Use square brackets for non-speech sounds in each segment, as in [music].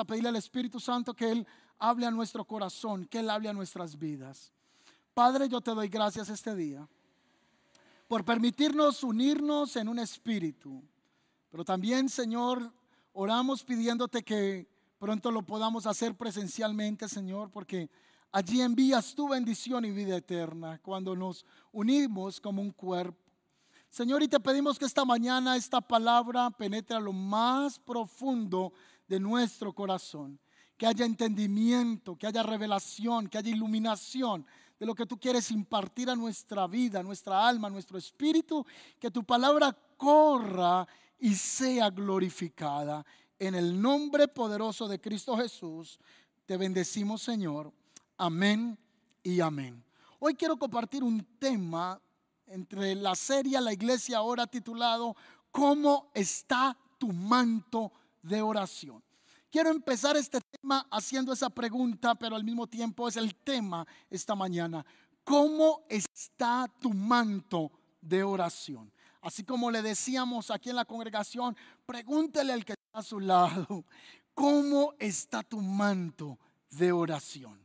a pedirle al Espíritu Santo que Él hable a nuestro corazón, que Él hable a nuestras vidas. Padre, yo te doy gracias este día por permitirnos unirnos en un espíritu. Pero también, Señor, oramos pidiéndote que pronto lo podamos hacer presencialmente, Señor, porque allí envías tu bendición y vida eterna cuando nos unimos como un cuerpo. Señor, y te pedimos que esta mañana esta palabra penetre a lo más profundo de nuestro corazón. Que haya entendimiento, que haya revelación, que haya iluminación de lo que tú quieres impartir a nuestra vida, a nuestra alma, a nuestro espíritu. Que tu palabra corra y sea glorificada. En el nombre poderoso de Cristo Jesús, te bendecimos Señor. Amén y amén. Hoy quiero compartir un tema entre la serie La Iglesia ahora titulado ¿Cómo está tu manto de oración? Quiero empezar este tema haciendo esa pregunta, pero al mismo tiempo es el tema esta mañana. ¿Cómo está tu manto de oración? Así como le decíamos aquí en la congregación, pregúntele al que está a su lado, ¿cómo está tu manto de oración?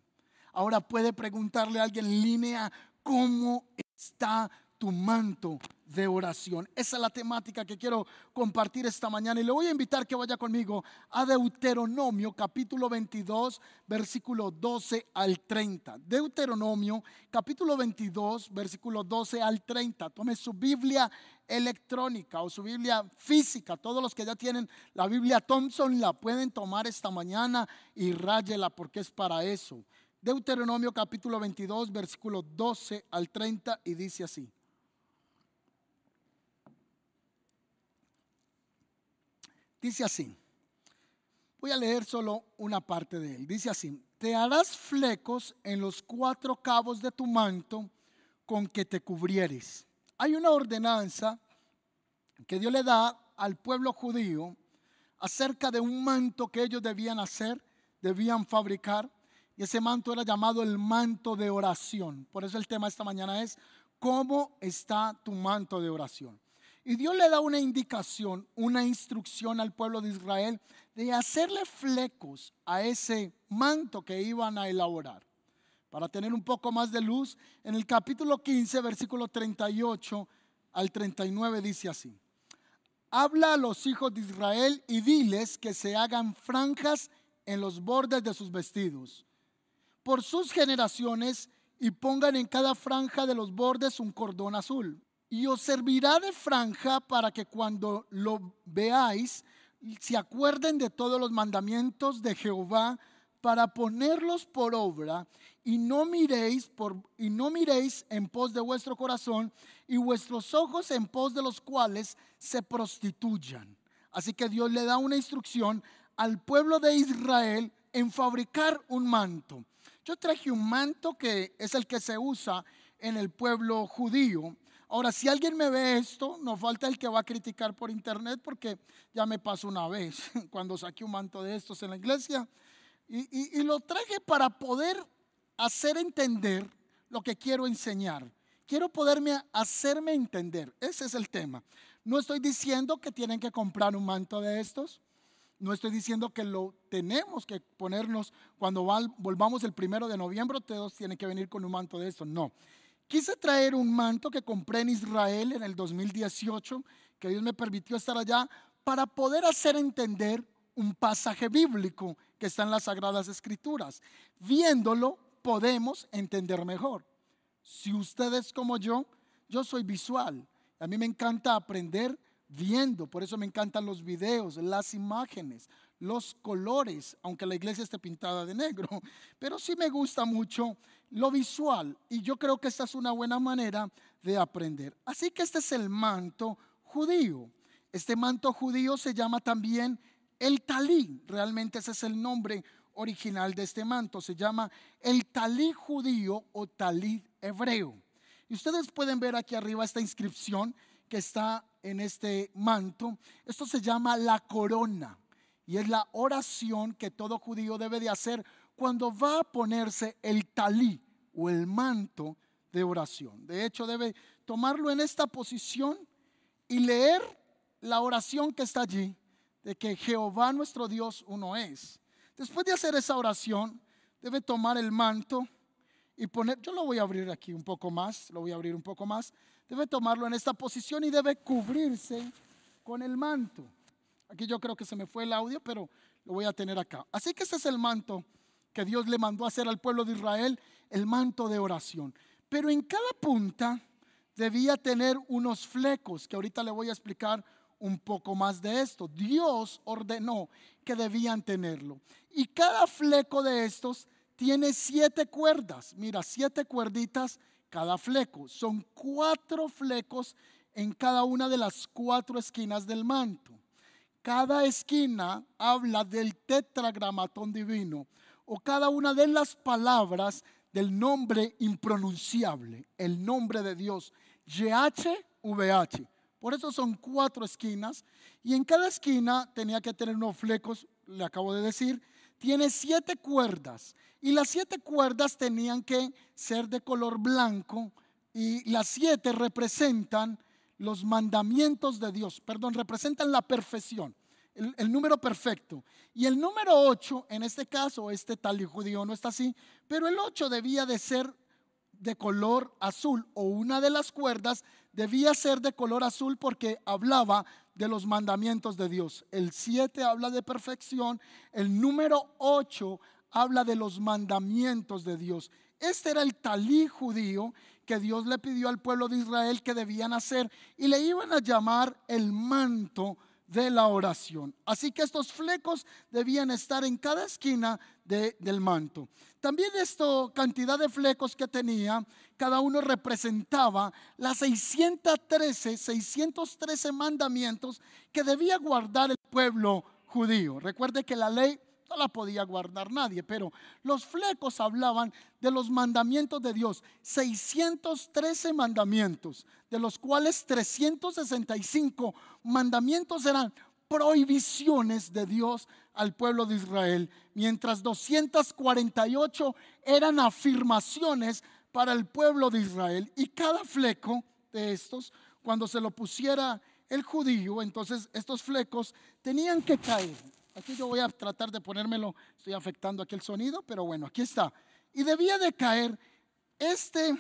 Ahora puede preguntarle a alguien en línea, ¿cómo está tu manto de oración. Esa es la temática que quiero compartir esta mañana y le voy a invitar que vaya conmigo a Deuteronomio capítulo 22 versículo 12 al 30. Deuteronomio capítulo 22 versículo 12 al 30. Tome su Biblia electrónica o su Biblia física. Todos los que ya tienen la Biblia Thompson la pueden tomar esta mañana y ráyela porque es para eso. Deuteronomio capítulo 22 versículo 12 al 30 y dice así. Dice así. Voy a leer solo una parte de él. Dice así, te harás flecos en los cuatro cabos de tu manto con que te cubrieres. Hay una ordenanza que Dios le da al pueblo judío acerca de un manto que ellos debían hacer, debían fabricar, y ese manto era llamado el manto de oración. Por eso el tema esta mañana es, ¿cómo está tu manto de oración? Y Dios le da una indicación, una instrucción al pueblo de Israel de hacerle flecos a ese manto que iban a elaborar. Para tener un poco más de luz, en el capítulo 15, versículo 38 al 39 dice así. Habla a los hijos de Israel y diles que se hagan franjas en los bordes de sus vestidos, por sus generaciones, y pongan en cada franja de los bordes un cordón azul y os servirá de franja para que cuando lo veáis se acuerden de todos los mandamientos de Jehová para ponerlos por obra y no miréis por y no miréis en pos de vuestro corazón y vuestros ojos en pos de los cuales se prostituyan. Así que Dios le da una instrucción al pueblo de Israel en fabricar un manto. Yo traje un manto que es el que se usa en el pueblo judío Ahora, si alguien me ve esto, no falta el que va a criticar por internet porque ya me pasó una vez [laughs] cuando saqué un manto de estos en la iglesia. Y, lo traje para poder hacer entender lo que quiero enseñar. Quiero poderme hacerme entender. Ese es el tema. No estoy diciendo que tienen que comprar un manto de estos. No estoy diciendo que lo tenemos que ponernos cuando volvamos el primero de noviembre, todos tienen que venir con un manto de estos. No. Quise traer un manto que compré en Israel en el 2018, que Dios me permitió estar allá, para poder hacer entender un pasaje bíblico que está en las Sagradas Escrituras. Viéndolo podemos entender mejor. Si ustedes como yo, yo soy visual. A mí me encanta aprender viendo, por eso me encantan los videos, las imágenes, los colores, aunque la iglesia esté pintada de negro, [laughs] pero sí me gusta mucho lo visual y yo creo que esta es una buena manera de aprender. Así que este es el manto judío. Este manto judío se llama también el talí, realmente ese es el nombre original de este manto, se llama el talí judío o talí hebreo. Y ustedes pueden ver aquí arriba esta inscripción que está en este manto. Esto se llama la corona y es la oración que todo judío debe de hacer cuando va a ponerse el talí o el manto de oración. De hecho, debe tomarlo en esta posición y leer la oración que está allí de que Jehová nuestro Dios uno es. Después de hacer esa oración, debe tomar el manto y poner, yo lo voy a abrir aquí un poco más, lo voy a abrir un poco más, debe tomarlo en esta posición y debe cubrirse con el manto. Aquí yo creo que se me fue el audio, pero lo voy a tener acá. Así que ese es el manto que Dios le mandó a hacer al pueblo de Israel, el manto de oración. Pero en cada punta debía tener unos flecos, que ahorita le voy a explicar un poco más de esto. Dios ordenó que debían tenerlo. Y cada fleco de estos tiene siete cuerdas. Mira, siete cuerditas cada fleco. Son cuatro flecos en cada una de las cuatro esquinas del manto. Cada esquina habla del tetragramatón divino o cada una de las palabras del nombre impronunciable, el nombre de Dios, YHVH. Por eso son cuatro esquinas y en cada esquina tenía que tener unos flecos, le acabo de decir, tiene siete cuerdas y las siete cuerdas tenían que ser de color blanco y las siete representan los mandamientos de Dios, perdón, representan la perfección, el, número perfecto. Y el número ocho, en este caso, este tal judío no está así, pero el ocho debía de ser de color azul o una de las cuerdas debía ser de color azul porque hablaba de los mandamientos de Dios. El 7 habla de perfección, el número 8 habla de los mandamientos de Dios. Este era el talí judío que Dios le pidió al pueblo de Israel que debían hacer y le iban a llamar el manto de la oración. Así que estos flecos debían estar en cada esquina del manto. También esta cantidad de flecos que tenía, cada uno representaba las 613, 613 mandamientos que debía guardar el pueblo judío. Recuerde que la ley no la podía guardar nadie, pero los flecos hablaban de los mandamientos de Dios, 613 mandamientos, de los cuales 365 mandamientos eran prohibiciones de Dios al pueblo de Israel, mientras 248 eran afirmaciones para el pueblo de Israel. Y cada fleco de estos, cuando se lo pusiera el judío, entonces estos flecos tenían que caer Aquí yo voy a tratar de ponérmelo, estoy afectando aquí el sonido, pero bueno, aquí está. Y debía de caer este,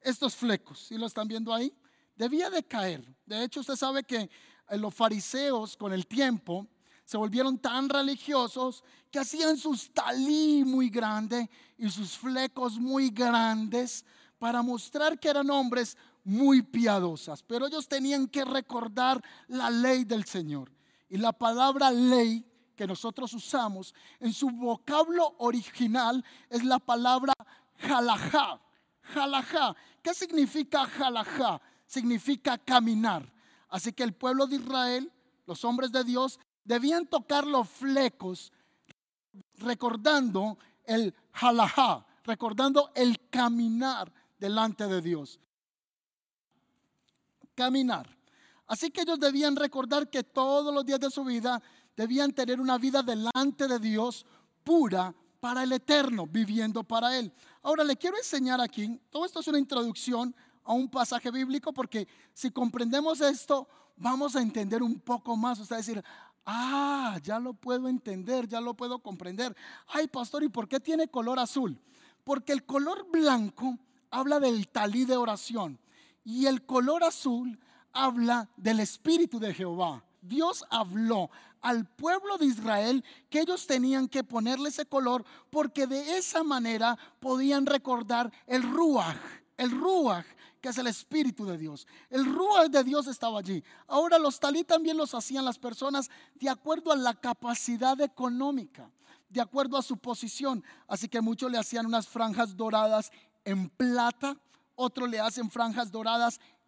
estos flecos, ¿sí lo están viendo ahí? Debía de caer. De hecho, usted sabe que eh, los fariseos con el tiempo se volvieron tan religiosos que hacían sus talí muy grandes y sus flecos muy grandes para mostrar que eran hombres muy piadosas. Pero ellos tenían que recordar la ley del Señor. Y la palabra ley que nosotros usamos en su vocablo original es la palabra halajá. Halajá. ¿Qué significa halajá? Significa caminar. Así que el pueblo de Israel, los hombres de Dios, debían tocar los flecos recordando el halajá, recordando el caminar delante de Dios. Caminar. Así que ellos debían recordar que todos los días de su vida debían tener una vida delante de Dios pura para el eterno, viviendo para Él. Ahora le quiero enseñar aquí, todo esto es una introducción a un pasaje bíblico porque si comprendemos esto, vamos a entender un poco más. Usted va a decir, ah, ya lo puedo entender, ya lo puedo comprender. Ay, pastor, ¿y por qué tiene color azul? Porque el color blanco habla del talí de oración y el color azul habla del Espíritu de Jehová. Dios habló al pueblo de Israel que ellos tenían que ponerle ese color porque de esa manera podían recordar el Ruach, el Ruach que es el Espíritu de Dios. El Ruach de Dios estaba allí. Ahora los talí también los hacían las personas de acuerdo a la capacidad económica, de acuerdo a su posición. Así que muchos le hacían unas franjas doradas en plata, otros le hacen franjas doradas en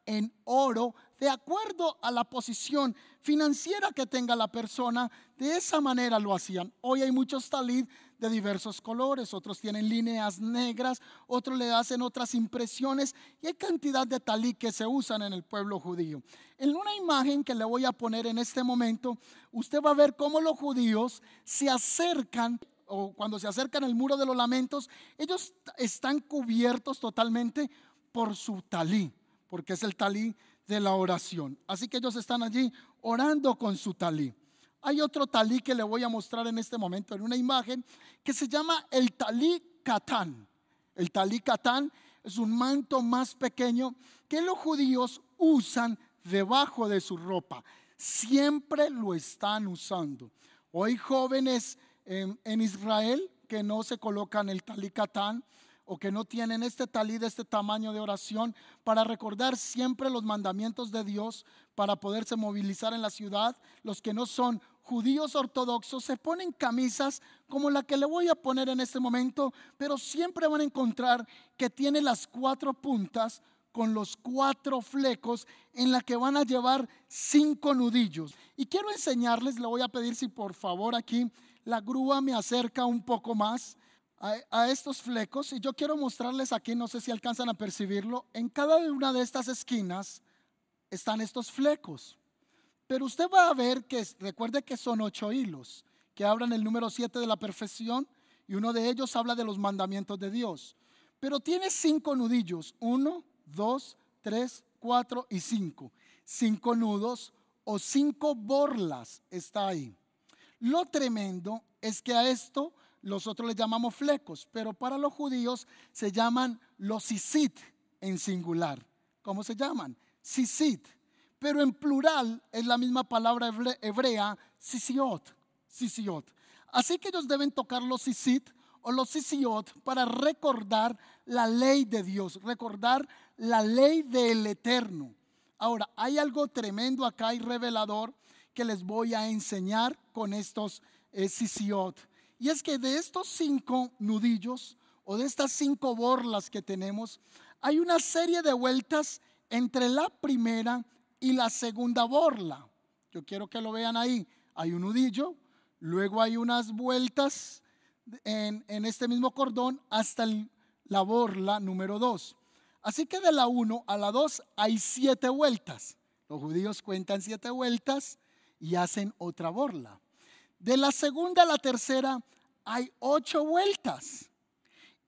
oro de acuerdo a la posición financiera que tenga la persona. De esa manera lo hacían. Hoy hay muchos talit de diversos colores, otros tienen líneas negras, otros le hacen otras impresiones y hay cantidad de talit que se usan en el pueblo judío. En una imagen que le voy a poner en este momento, usted va a ver cómo los judíos se acercan o cuando se acercan al muro de los lamentos, ellos están cubiertos totalmente por su talí porque es el talí de la oración. Así que ellos están allí orando con su talí. Hay otro talí que le voy a mostrar en este momento en una imagen que se llama el talí catán. El talí catán es un manto más pequeño que los judíos usan debajo de su ropa. Siempre lo están usando. Hoy jóvenes en, Israel que no se colocan el talí catán o que no tienen este talí de este tamaño de oración para recordar siempre los mandamientos de Dios para poderse movilizar en la ciudad. Los que no son judíos ortodoxos se ponen camisas como la que le voy a poner en este momento, pero siempre van a encontrar que tiene las cuatro puntas con los cuatro flecos en la que van a llevar cinco nudillos. Y quiero enseñarles, le voy a pedir si por favor aquí la grúa me acerca un poco más a, estos flecos y yo quiero mostrarles aquí, no sé si alcanzan a percibirlo, en cada una de estas esquinas están estos flecos. Pero usted va a ver que, recuerde que son ocho hilos, que hablan el número siete de la perfección y uno de ellos habla de los mandamientos de Dios. Pero tiene cinco nudillos, uno, dos, tres, cuatro y cinco. Cinco nudos o cinco borlas está ahí. Lo tremendo es que a esto nosotros le llamamos flecos, pero para los judíos se llaman los sisit en singular. ¿Cómo se llaman? Sisit. Pero en plural es la misma palabra hebrea, sisiot. sisiot. Así que ellos deben tocar los sisit o los sisiot para recordar la ley de Dios, recordar la ley del eterno. Ahora, hay algo tremendo acá y revelador que les voy a enseñar con estos eh, sisiot. Y es que de estos cinco nudillos o de estas cinco borlas que tenemos, hay una serie de vueltas entre la primera y la segunda borla. Yo quiero que lo vean ahí. Hay un nudillo, luego hay unas vueltas en, este mismo cordón hasta la borla número dos. Así que de la 1 a la 2 hay siete vueltas. Los judíos cuentan siete vueltas y hacen otra borla. De la segunda a la tercera hay ocho vueltas.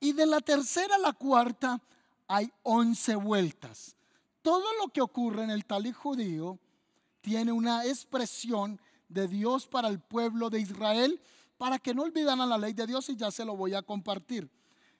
Y de la tercera a la cuarta hay once vueltas. Todo lo que ocurre en el talí judío tiene una expresión de Dios para el pueblo de Israel para que no olvidan a la ley de Dios y ya se lo voy a compartir.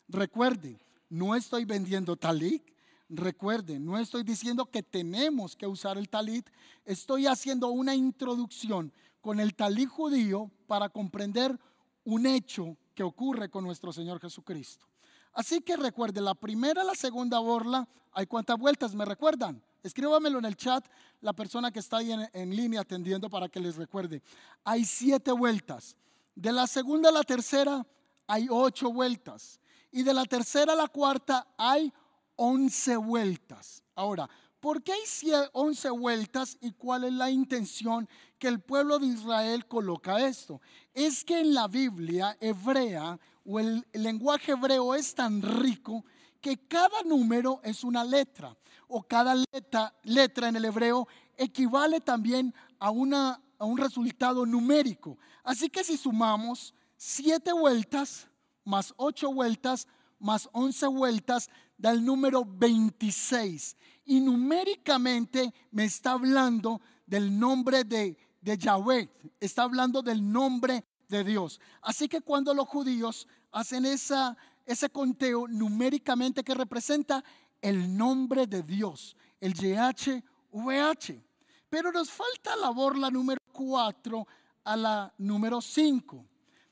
Recuerde, no estoy vendiendo talit. Recuerden, no estoy diciendo que tenemos que usar el talit. Estoy haciendo una introducción con el talí judío para comprender un hecho que ocurre con nuestro Señor Jesucristo. Así que recuerde, la primera, la segunda borla, ¿hay cuántas vueltas? ¿Me recuerdan? Escríbamelo en el chat la persona que está ahí en, en, línea atendiendo para que les recuerde. Hay siete vueltas. De la segunda a la tercera hay ocho vueltas. Y de la tercera a la cuarta hay once vueltas. Ahora, ¿Por qué hay 11 vueltas y cuál es la intención que el pueblo de Israel coloca esto? Es que en la Biblia hebrea o el, lenguaje hebreo es tan rico que cada número es una letra o cada letra, letra en el hebreo equivale también a, una, a un resultado numérico. Así que si sumamos 7 vueltas más 8 vueltas más 11 vueltas da el número 26 y numéricamente me está hablando del nombre de, de Yahweh, está hablando del nombre de Dios. Así que cuando los judíos hacen esa, ese conteo numéricamente que representa el nombre de Dios, el YHVH. Pero nos falta la borla número 4 a la número 5.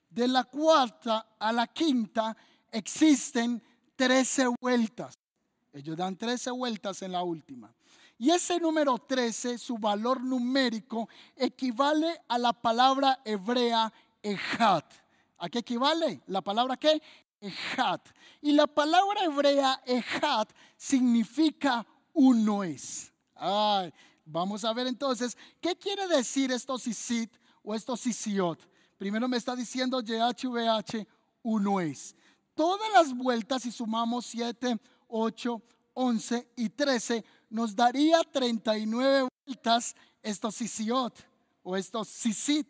De la cuarta a la quinta existen 13 vueltas. Ellos dan 13 vueltas en la última. Y ese número 13, su valor numérico, equivale a la palabra hebrea ejat. ¿A qué equivale? ¿La palabra qué? Ejat. Y la palabra hebrea ejat significa uno es. vamos a ver entonces, ¿qué quiere decir esto sisit o esto sisiot? Primero me está diciendo YHVH, uno es. Todas las vueltas, si sumamos 7, 8, 11 y 13, nos daría 39 vueltas estos sisiot o estos sisit.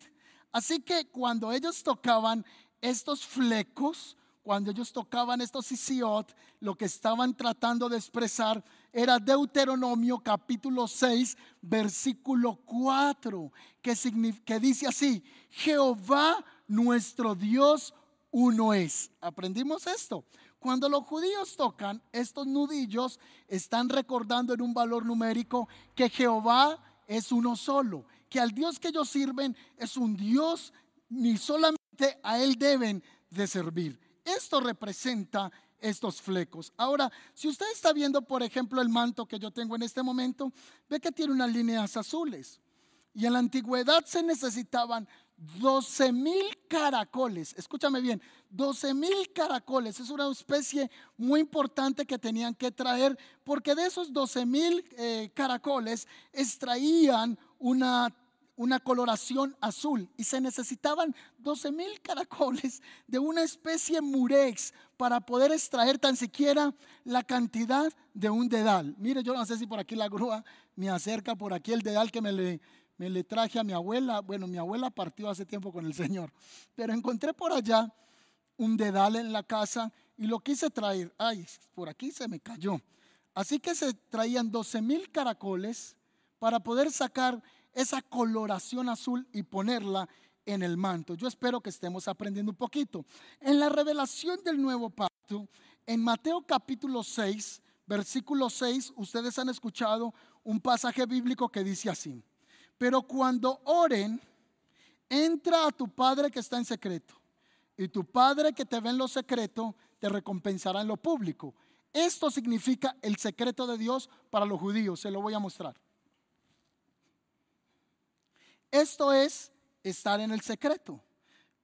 Así que cuando ellos tocaban estos flecos, cuando ellos tocaban estos sisiot, lo que estaban tratando de expresar era Deuteronomio capítulo 6, versículo 4, que, que dice así, Jehová nuestro Dios uno es. ¿Aprendimos esto? Cuando los judíos tocan estos nudillos, están recordando en un valor numérico que Jehová es uno solo, que al Dios que ellos sirven es un Dios, ni solamente a Él deben de servir. Esto representa estos flecos. Ahora, si usted está viendo, por ejemplo, el manto que yo tengo en este momento, ve que tiene unas líneas azules. Y en la antigüedad se necesitaban 12 mil caracoles. Escúchame bien, 12 mil caracoles. Es una especie muy importante que tenían que traer porque de esos 12 mil eh, caracoles extraían una una coloración azul y se necesitaban 12 mil caracoles de una especie murex para poder extraer tan siquiera la cantidad de un dedal. Mire, yo no sé si por aquí la grúa me acerca por aquí el dedal que me le, me le traje a mi abuela. Bueno, mi abuela partió hace tiempo con el Señor, pero encontré por allá un dedal en la casa y lo quise traer. Ay, por aquí se me cayó. Así que se traían 12 mil caracoles para poder sacar esa coloración azul y ponerla en el manto. Yo espero que estemos aprendiendo un poquito. En la revelación del nuevo pacto, en Mateo capítulo 6, versículo 6, ustedes han escuchado un pasaje bíblico que dice así, pero cuando oren, entra a tu Padre que está en secreto, y tu Padre que te ve en lo secreto, te recompensará en lo público. Esto significa el secreto de Dios para los judíos, se lo voy a mostrar. Esto es estar en el secreto.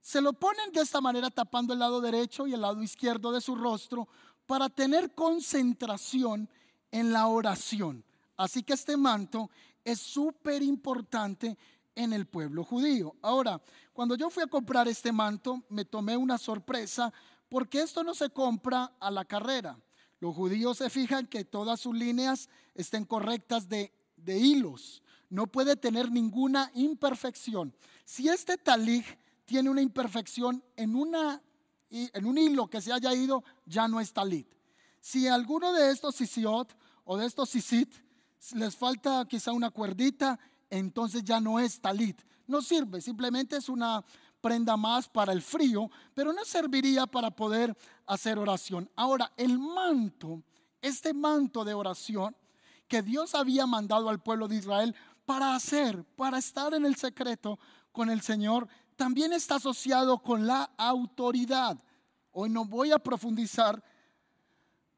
Se lo ponen de esta manera tapando el lado derecho y el lado izquierdo de su rostro para tener concentración en la oración. Así que este manto es súper importante en el pueblo judío. Ahora, cuando yo fui a comprar este manto, me tomé una sorpresa porque esto no se compra a la carrera. Los judíos se fijan que todas sus líneas estén correctas de, hilos no puede tener ninguna imperfección. Si este talig tiene una imperfección en, una, en un hilo que se haya ido, ya no es talit. Si alguno de estos sisiot o de estos sisit les falta quizá una cuerdita, entonces ya no es talit. No sirve, simplemente es una prenda más para el frío, pero no serviría para poder hacer oración. Ahora, el manto, este manto de oración que Dios había mandado al pueblo de Israel para hacer, para estar en el secreto con el Señor, también está asociado con la autoridad. Hoy no voy a profundizar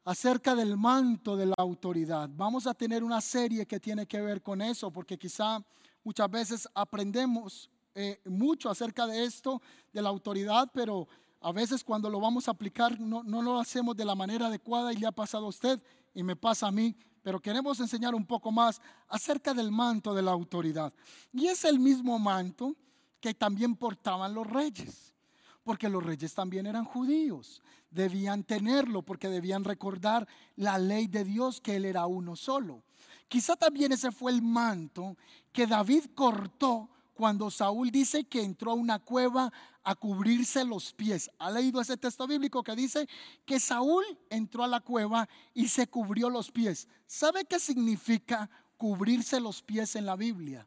acerca del manto de la autoridad. Vamos a tener una serie que tiene que ver con eso, porque quizá muchas veces aprendemos eh, mucho acerca de esto, de la autoridad, pero a veces cuando lo vamos a aplicar no, no lo hacemos de la manera adecuada y le ha pasado a usted y me pasa a mí pero queremos enseñar un poco más acerca del manto de la autoridad. Y es el mismo manto que también portaban los reyes, porque los reyes también eran judíos, debían tenerlo porque debían recordar la ley de Dios, que Él era uno solo. Quizá también ese fue el manto que David cortó cuando Saúl dice que entró a una cueva a cubrirse los pies. ¿Ha leído ese texto bíblico que dice que Saúl entró a la cueva y se cubrió los pies? ¿Sabe qué significa cubrirse los pies en la Biblia?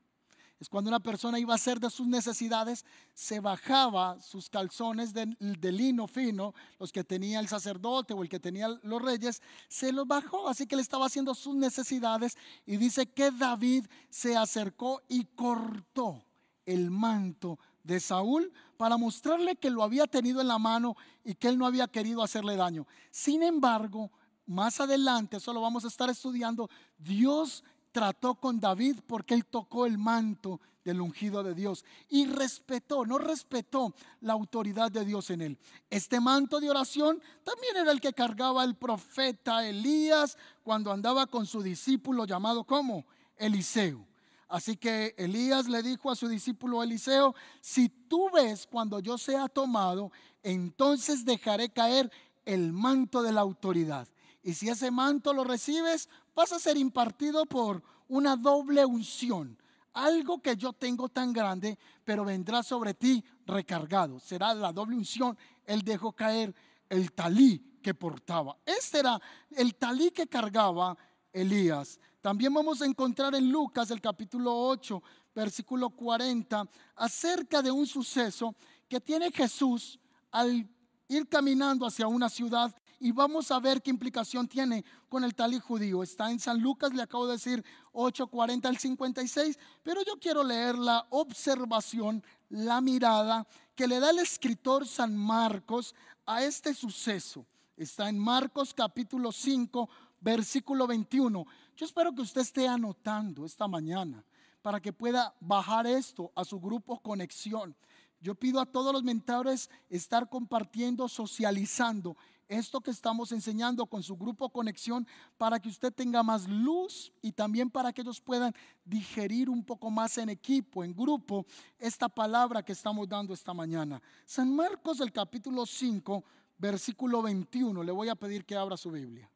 Es cuando una persona iba a hacer de sus necesidades, se bajaba sus calzones de, lino fino, los que tenía el sacerdote o el que tenía los reyes, se los bajó, así que le estaba haciendo sus necesidades y dice que David se acercó y cortó el manto de Saúl para mostrarle que lo había tenido en la mano y que él no había querido hacerle daño. Sin embargo, más adelante, eso lo vamos a estar estudiando, Dios trató con David porque él tocó el manto del ungido de Dios y respetó, no respetó la autoridad de Dios en él. Este manto de oración también era el que cargaba el profeta Elías cuando andaba con su discípulo llamado como Eliseo. Así que Elías le dijo a su discípulo Eliseo, si tú ves cuando yo sea tomado, entonces dejaré caer el manto de la autoridad. Y si ese manto lo recibes, vas a ser impartido por una doble unción. Algo que yo tengo tan grande, pero vendrá sobre ti recargado. Será la doble unción. Él dejó caer el talí que portaba. Este era el talí que cargaba Elías. También vamos a encontrar en Lucas el capítulo 8, versículo 40, acerca de un suceso que tiene Jesús al ir caminando hacia una ciudad y vamos a ver qué implicación tiene con el talí judío. Está en San Lucas, le acabo de decir 8:40 al 56, pero yo quiero leer la observación, la mirada que le da el escritor San Marcos a este suceso. Está en Marcos capítulo 5, versículo 21. Yo espero que usted esté anotando esta mañana para que pueda bajar esto a su grupo Conexión. Yo pido a todos los mentores estar compartiendo, socializando esto que estamos enseñando con su grupo Conexión para que usted tenga más luz y también para que ellos puedan digerir un poco más en equipo, en grupo, esta palabra que estamos dando esta mañana. San Marcos, el capítulo 5, versículo 21. Le voy a pedir que abra su Biblia.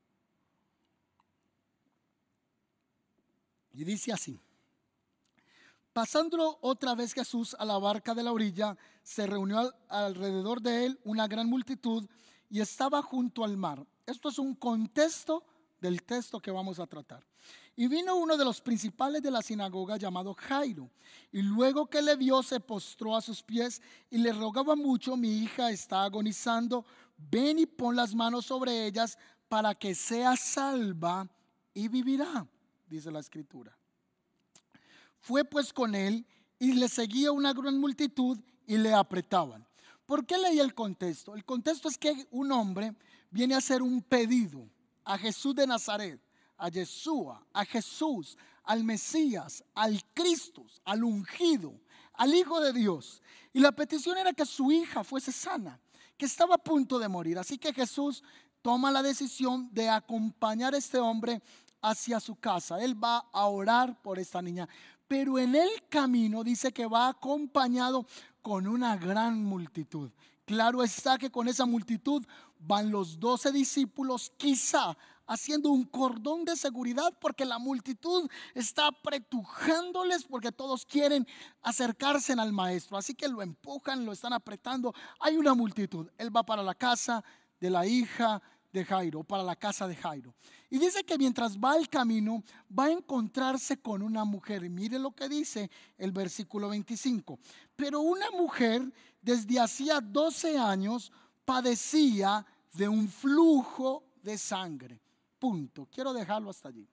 Y dice así. Pasando otra vez Jesús a la barca de la orilla, se reunió alrededor de él una gran multitud y estaba junto al mar. Esto es un contexto del texto que vamos a tratar. Y vino uno de los principales de la sinagoga llamado Jairo, y luego que le vio se postró a sus pies y le rogaba mucho, mi hija está agonizando, ven y pon las manos sobre ellas para que sea salva y vivirá, dice la escritura. Fue pues con él y le seguía una gran multitud y le apretaban. ¿Por qué leí el contexto? El contexto es que un hombre viene a hacer un pedido a Jesús de Nazaret, a Yeshua, a Jesús, al Mesías, al Cristo, al ungido, al Hijo de Dios. Y la petición era que su hija fuese sana, que estaba a punto de morir. Así que Jesús toma la decisión de acompañar a este hombre hacia su casa. Él va a orar por esta niña pero en el camino dice que va acompañado con una gran multitud. Claro está que con esa multitud van los doce discípulos, quizá haciendo un cordón de seguridad porque la multitud está apretujándoles porque todos quieren acercarse al maestro. Así que lo empujan, lo están apretando. Hay una multitud. Él va para la casa de la hija de Jairo, para la casa de Jairo. Y dice que mientras va el camino, va a encontrarse con una mujer. Y mire lo que dice el versículo 25. Pero una mujer desde hacía 12 años padecía de un flujo de sangre. Punto. Quiero dejarlo hasta allí.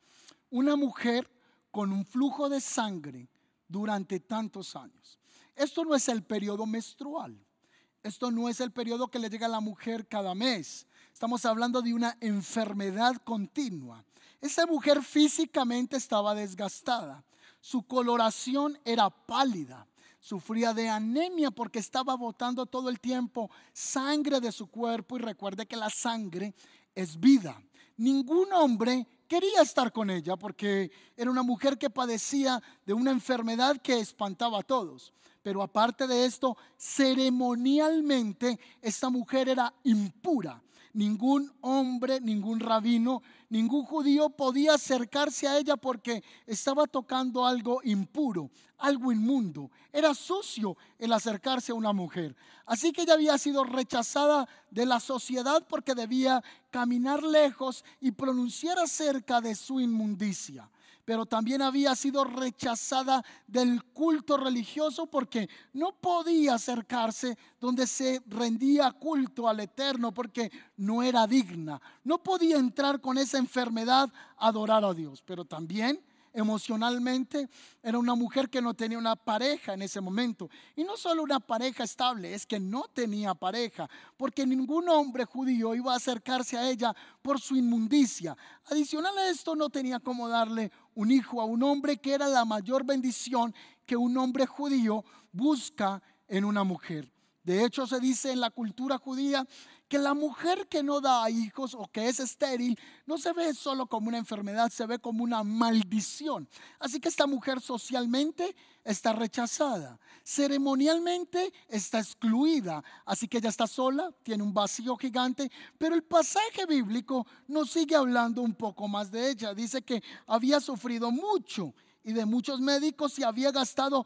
Una mujer con un flujo de sangre durante tantos años. Esto no es el periodo menstrual. Esto no es el periodo que le llega a la mujer cada mes. Estamos hablando de una enfermedad continua. Esa mujer físicamente estaba desgastada. Su coloración era pálida. Sufría de anemia porque estaba botando todo el tiempo sangre de su cuerpo y recuerde que la sangre es vida. Ningún hombre quería estar con ella porque era una mujer que padecía de una enfermedad que espantaba a todos. Pero aparte de esto, ceremonialmente esta mujer era impura ningún hombre, ningún rabino, ningún judío podía acercarse a ella porque estaba tocando algo impuro, algo inmundo. Era sucio el acercarse a una mujer. Así que ella había sido rechazada de la sociedad porque debía caminar lejos y pronunciar acerca de su inmundicia pero también había sido rechazada del culto religioso porque no podía acercarse donde se rendía culto al Eterno porque no era digna. No podía entrar con esa enfermedad a adorar a Dios, pero también emocionalmente era una mujer que no tenía una pareja en ese momento. Y no solo una pareja estable, es que no tenía pareja, porque ningún hombre judío iba a acercarse a ella por su inmundicia. Adicional a esto, no tenía como darle un hijo a un hombre, que era la mayor bendición que un hombre judío busca en una mujer. De hecho, se dice en la cultura judía que la mujer que no da hijos o que es estéril no se ve solo como una enfermedad, se ve como una maldición. Así que esta mujer socialmente está rechazada, ceremonialmente está excluida, así que ella está sola, tiene un vacío gigante, pero el pasaje bíblico nos sigue hablando un poco más de ella. Dice que había sufrido mucho y de muchos médicos y había gastado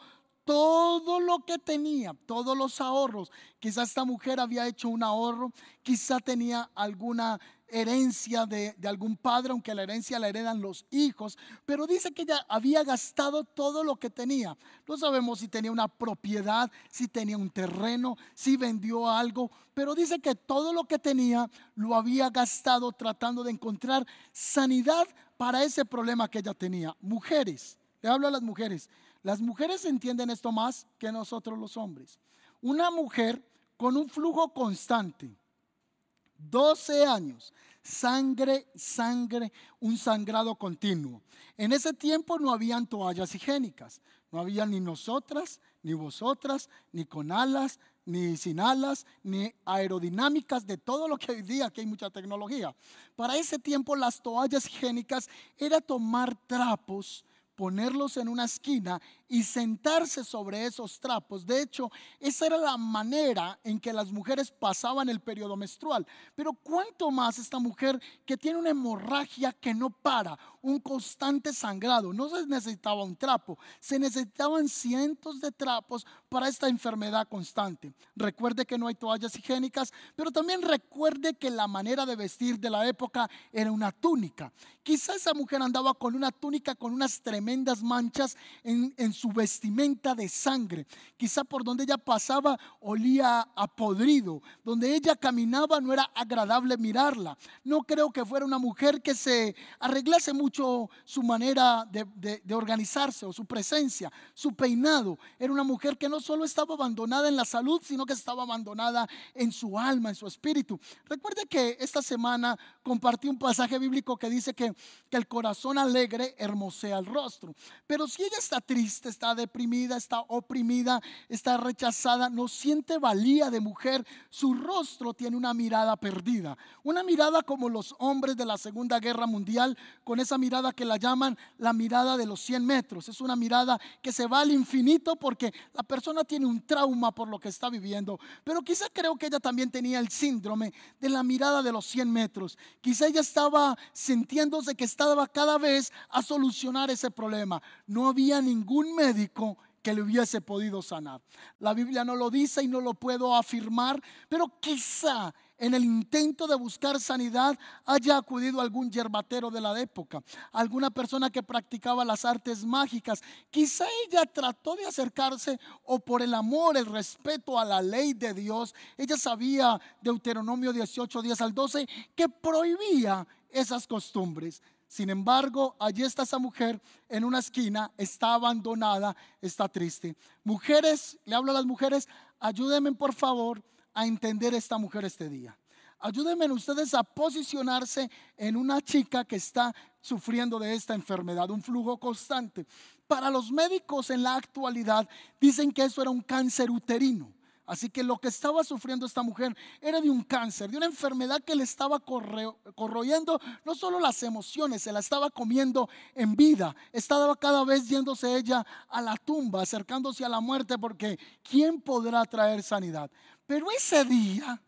todo lo que tenía, todos los ahorros. Quizá esta mujer había hecho un ahorro, quizá tenía alguna herencia de, de, algún padre, aunque la herencia la heredan los hijos, pero dice que ella había gastado todo lo que tenía. No sabemos si tenía una propiedad, si tenía un terreno, si vendió algo, pero dice que todo lo que tenía lo había gastado tratando de encontrar sanidad para ese problema que ella tenía. Mujeres, le hablo a las mujeres, las mujeres entienden esto más que nosotros los hombres. Una mujer con un flujo constante, 12 años, sangre, sangre, un sangrado continuo. En ese tiempo no habían toallas higiénicas, no había ni nosotras, ni vosotras, ni con alas, ni sin alas, ni aerodinámicas de todo lo que hoy día, que hay mucha tecnología. Para ese tiempo las toallas higiénicas era tomar trapos ponerlos en una esquina y sentarse sobre esos trapos. De hecho, esa era la manera en que las mujeres pasaban el periodo menstrual. Pero cuánto más esta mujer que tiene una hemorragia que no para, un constante sangrado. No se necesitaba un trapo, se necesitaban cientos de trapos para esta enfermedad constante. Recuerde que no hay toallas higiénicas, pero también recuerde que la manera de vestir de la época era una túnica. Quizá esa mujer andaba con una túnica con unas tremendas manchas en, en su vestimenta de sangre. Quizá por donde ella pasaba olía a podrido. Donde ella caminaba no era agradable mirarla. No creo que fuera una mujer que se arreglase mucho su manera de, de organizarse o su presencia, su peinado. Era una mujer que no solo estaba abandonada en la salud, sino que estaba abandonada en su alma, en su espíritu. Recuerde que esta semana compartí un pasaje bíblico que dice que, que el corazón alegre hermosea el rostro. Pero si ella está triste, está deprimida, está oprimida, está rechazada, no siente valía de mujer, su rostro tiene una mirada perdida. Una mirada como los hombres de la Segunda Guerra Mundial, con esa mirada que la llaman la mirada de los 100 metros. Es una mirada que se va al infinito porque la persona tiene un trauma por lo que está viviendo. Pero quizá creo que ella también tenía el síndrome de la mirada de los 100 metros. Quizá ella estaba sintiéndose que estaba cada vez a solucionar ese problema. No había ningún médico que le hubiese podido sanar. La Biblia no lo dice y no lo puedo afirmar, pero quizá en el intento de buscar sanidad haya acudido algún yerbatero de la época, alguna persona que practicaba las artes mágicas. Quizá ella trató de acercarse o por el amor, el respeto a la ley de Dios, ella sabía Deuteronomio 18, 10 al 12, que prohibía esas costumbres. Sin embargo, allí está esa mujer en una esquina, está abandonada, está triste. Mujeres, le hablo a las mujeres, ayúdenme por favor a entender esta mujer este día. Ayúdenme ustedes a posicionarse en una chica que está sufriendo de esta enfermedad, un flujo constante. Para los médicos en la actualidad dicen que eso era un cáncer uterino. Así que lo que estaba sufriendo esta mujer era de un cáncer, de una enfermedad que le estaba corroyendo no solo las emociones, se la estaba comiendo en vida. Estaba cada vez yéndose ella a la tumba, acercándose a la muerte, porque ¿quién podrá traer sanidad? Pero ese día,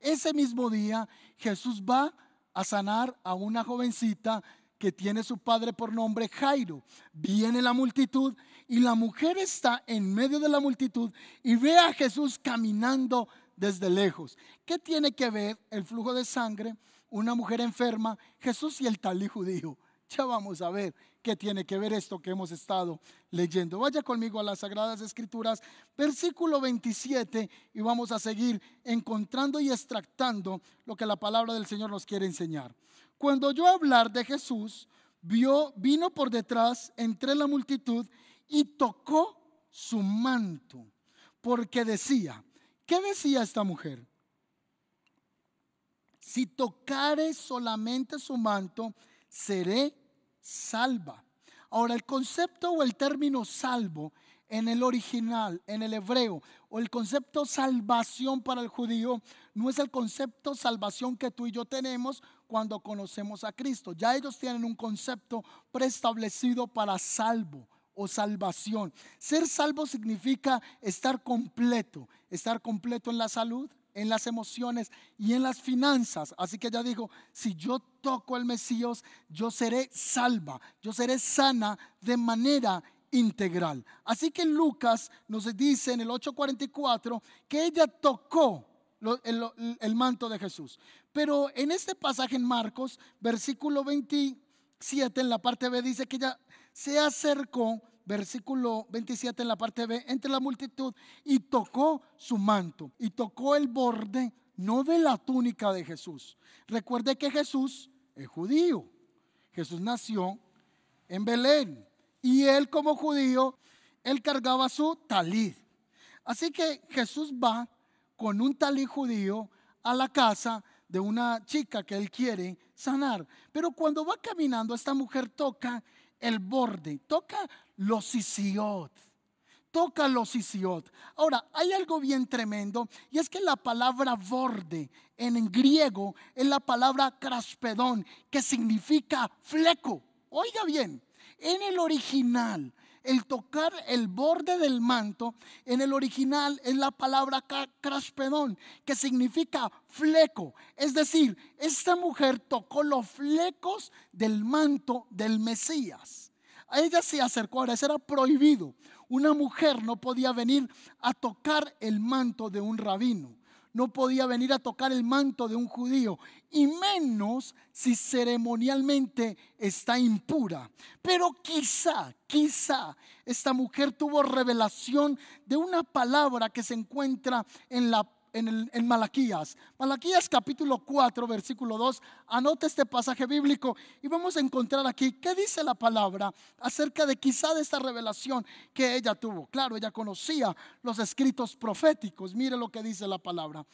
ese mismo día, Jesús va a sanar a una jovencita que tiene su padre por nombre Jairo. Viene la multitud y la mujer está en medio de la multitud y ve a Jesús caminando desde lejos. ¿Qué tiene que ver el flujo de sangre, una mujer enferma, Jesús y el talí judío? Ya vamos a ver qué tiene que ver esto que hemos estado leyendo. Vaya conmigo a las Sagradas Escrituras, versículo 27, y vamos a seguir encontrando y extractando lo que la palabra del Señor nos quiere enseñar. Cuando yo hablar de Jesús, vio, vino por detrás entre la multitud y tocó su manto, porque decía, ¿qué decía esta mujer? Si tocare solamente su manto, seré salva. Ahora, el concepto o el término salvo en el original, en el hebreo, o el concepto salvación para el judío, no es el concepto salvación que tú y yo tenemos cuando conocemos a Cristo. Ya ellos tienen un concepto preestablecido para salvo o salvación. Ser salvo significa estar completo, estar completo en la salud, en las emociones y en las finanzas. Así que ella dijo, si yo toco el Mesías, yo seré salva, yo seré sana de manera integral. Así que Lucas nos dice en el 844 que ella tocó el, manto de Jesús. Pero en este pasaje en Marcos, versículo 27, en la parte B, dice que ella se acercó, versículo 27 en la parte B, entre la multitud y tocó su manto y tocó el borde, no de la túnica de Jesús. Recuerde que Jesús es judío. Jesús nació en Belén y él como judío, él cargaba su talid. Así que Jesús va con un talid judío a la casa de una chica que él quiere sanar. Pero cuando va caminando, esta mujer toca el borde, toca los isiot, toca los isiot. Ahora, hay algo bien tremendo y es que la palabra borde en griego es la palabra craspedón, que significa fleco. Oiga bien, en el original, el tocar el borde del manto, en el original es la palabra craspedón, que significa fleco. Es decir, esta mujer tocó los flecos del manto del Mesías. A ella se acercó, ahora eso era prohibido. Una mujer no podía venir a tocar el manto de un rabino no podía venir a tocar el manto de un judío, y menos si ceremonialmente está impura. Pero quizá, quizá esta mujer tuvo revelación de una palabra que se encuentra en la en, Malaquías. Malaquías capítulo 4, versículo 2. Anota este pasaje bíblico y vamos a encontrar aquí qué dice la palabra acerca de quizá de esta revelación que ella tuvo. Claro, ella conocía los escritos proféticos. Mire lo que dice la palabra.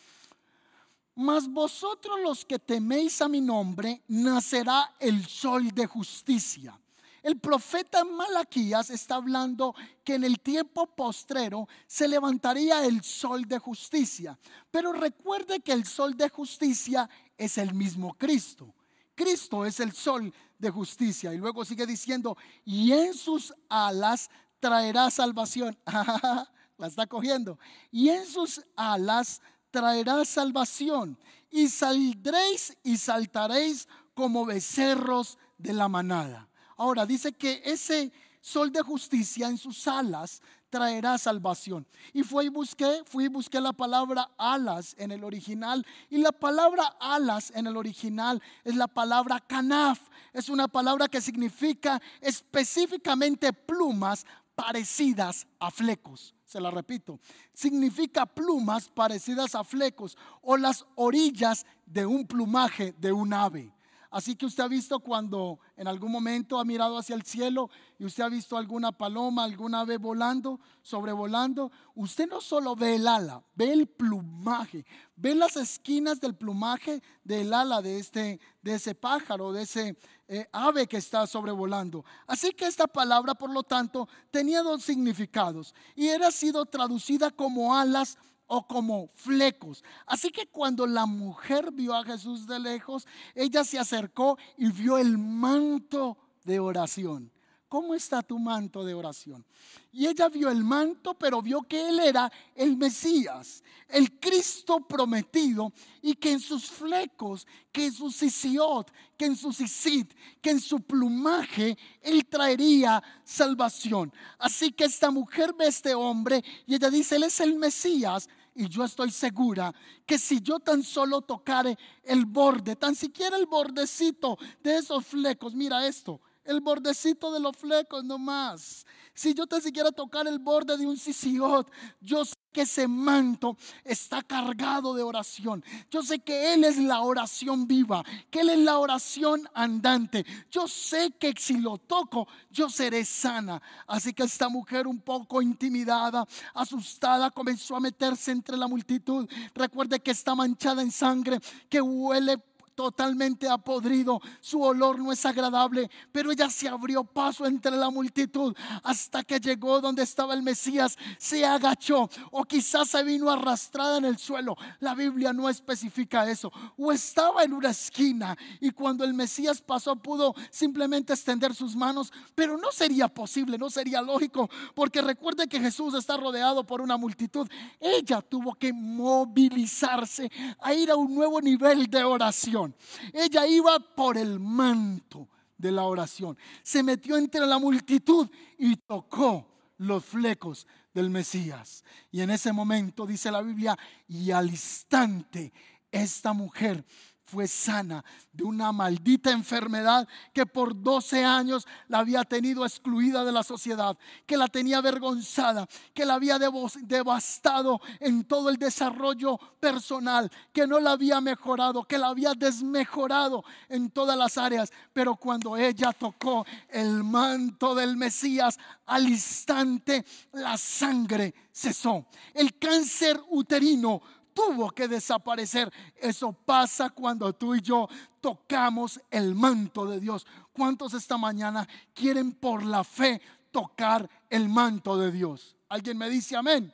Mas vosotros los que teméis a mi nombre, nacerá el sol de justicia el profeta Malaquías está hablando que en el tiempo postrero se levantaría el sol de justicia. Pero recuerde que el sol de justicia es el mismo Cristo. Cristo es el sol de justicia. Y luego sigue diciendo, y en sus alas traerá salvación. [laughs] La está cogiendo. Y en sus alas traerá salvación. Y saldréis y saltaréis como becerros de la manada. Ahora dice que ese sol de justicia en sus alas traerá salvación. Y fui y busqué, fui y busqué la palabra alas en el original. Y la palabra alas en el original es la palabra canaf. Es una palabra que significa específicamente plumas parecidas a flecos. Se la repito, significa plumas parecidas a flecos o las orillas de un plumaje de un ave. Así que usted ha visto cuando en algún momento ha mirado hacia el cielo y usted ha visto alguna paloma, alguna ave volando, sobrevolando, usted no solo ve el ala, ve el plumaje, ve las esquinas del plumaje del ala de, este, de ese pájaro, de ese eh, ave que está sobrevolando. Así que esta palabra, por lo tanto, tenía dos significados y era sido traducida como alas o como flecos. Así que cuando la mujer vio a Jesús de lejos, ella se acercó y vio el manto de oración. ¿Cómo está tu manto de oración? Y ella vio el manto, pero vio que él era el Mesías, el Cristo prometido, y que en sus flecos, que en su sisiot, que en su sisit, que en su plumaje, él traería salvación. Así que esta mujer ve a este hombre y ella dice, él es el Mesías, y yo estoy segura que si yo tan solo tocare el borde, tan siquiera el bordecito de esos flecos, mira esto, el bordecito de los flecos nomás. Si yo te siquiera tocar el borde de un sisiot, yo sé que ese manto está cargado de oración. Yo sé que Él es la oración viva, que Él es la oración andante. Yo sé que si lo toco, yo seré sana. Así que esta mujer un poco intimidada, asustada, comenzó a meterse entre la multitud. Recuerde que está manchada en sangre, que huele totalmente apodrido, su olor no es agradable, pero ella se abrió paso entre la multitud hasta que llegó donde estaba el Mesías, se agachó o quizás se vino arrastrada en el suelo, la Biblia no especifica eso, o estaba en una esquina y cuando el Mesías pasó pudo simplemente extender sus manos, pero no sería posible, no sería lógico, porque recuerde que Jesús está rodeado por una multitud, ella tuvo que movilizarse a ir a un nuevo nivel de oración. Ella iba por el manto de la oración. Se metió entre la multitud y tocó los flecos del Mesías. Y en ese momento dice la Biblia, y al instante esta mujer fue sana de una maldita enfermedad que por 12 años la había tenido excluida de la sociedad, que la tenía avergonzada, que la había devastado en todo el desarrollo personal, que no la había mejorado, que la había desmejorado en todas las áreas. Pero cuando ella tocó el manto del Mesías, al instante la sangre cesó. El cáncer uterino tuvo que desaparecer. Eso pasa cuando tú y yo tocamos el manto de Dios. ¿Cuántos esta mañana quieren por la fe tocar el manto de Dios? ¿Alguien me dice amén?